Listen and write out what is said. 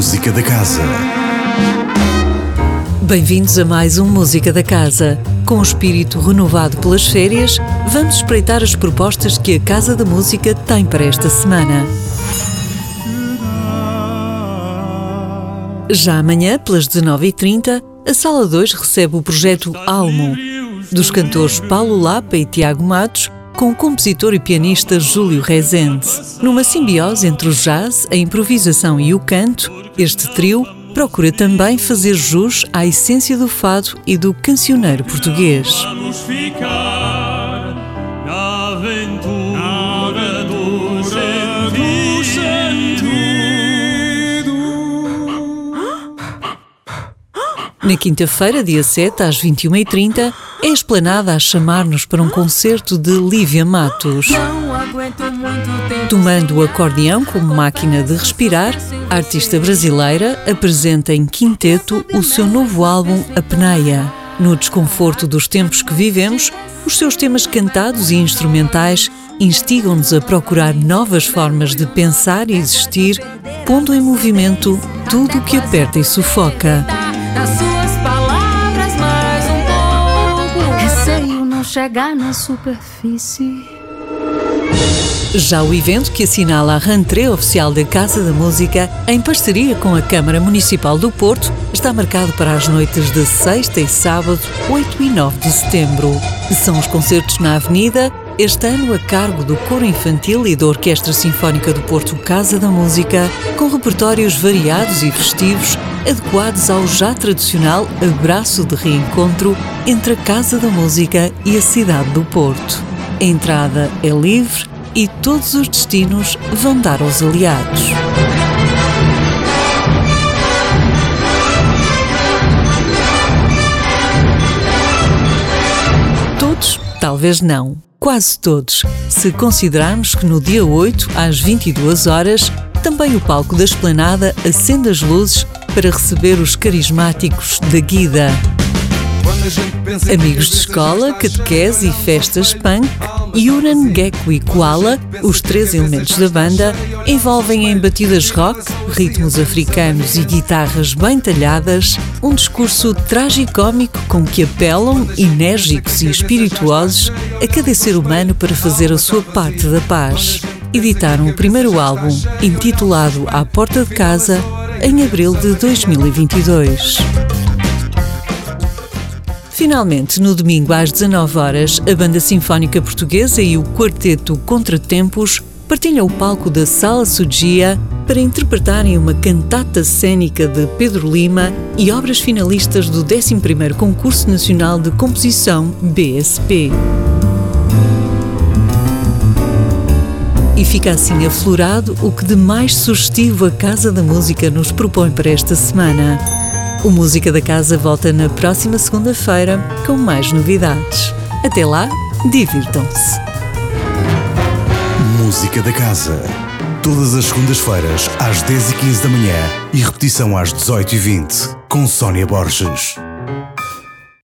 Música da Casa. Bem-vindos a mais um Música da Casa. Com o espírito renovado pelas férias, vamos espreitar as propostas que a Casa da Música tem para esta semana. Já amanhã, pelas 19h30, a Sala 2 recebe o projeto Almo, dos cantores Paulo Lapa e Tiago Matos, com o compositor e pianista Júlio Rezende. Numa simbiose entre o jazz, a improvisação e o canto, este trio procura também fazer jus à essência do fado e do cancioneiro português. Vamos ficar na aventura Na quinta-feira, dia 7, às 21h30, é esplanada a chamar-nos para um concerto de Lívia Matos. Tomando o acordeão como máquina de respirar, a artista brasileira apresenta em quinteto o seu novo álbum A Peneia. No desconforto dos tempos que vivemos, os seus temas cantados e instrumentais instigam-nos a procurar novas formas de pensar e existir, pondo em movimento tudo o que aperta e sufoca. Chegar na superfície. Já o evento que assinala a rentrée oficial da Casa da Música, em parceria com a Câmara Municipal do Porto, está marcado para as noites de sexta e sábado, 8 e 9 de setembro. São os concertos na Avenida, este ano a cargo do Coro Infantil e da Orquestra Sinfónica do Porto Casa da Música, com repertórios variados e festivos, adequados ao já tradicional abraço de reencontro entre a Casa da Música e a cidade do Porto. A entrada é livre e todos os destinos vão dar aos aliados. Todos? Talvez não. Quase todos, se considerarmos que no dia 8, às 22 horas, também o palco da esplanada acende as luzes para receber os carismáticos da Guida. Amigos de escola, catequese e festas punk, Yuran, Gecko e Koala, os três elementos da banda, envolvem em batidas rock, ritmos africanos e guitarras bem talhadas, um discurso tragicómico com que apelam, enérgicos e espirituosos, a cada ser humano para fazer a sua parte da paz. Editaram o primeiro álbum, intitulado À Porta de Casa, em abril de 2022. Finalmente, no domingo às 19 horas, a Banda Sinfónica Portuguesa e o Quarteto Contratempos partilham o palco da Sala Sugia para interpretarem uma cantata cênica de Pedro Lima e obras finalistas do 11º Concurso Nacional de Composição BSP. E fica assim aflorado o que de mais sugestivo a Casa da Música nos propõe para esta semana. O Música da Casa volta na próxima segunda-feira com mais novidades. Até lá, divirtam-se. Música da Casa. Todas as segundas-feiras, às 10h15 da manhã e repetição às 18h20, com Sónia Borges.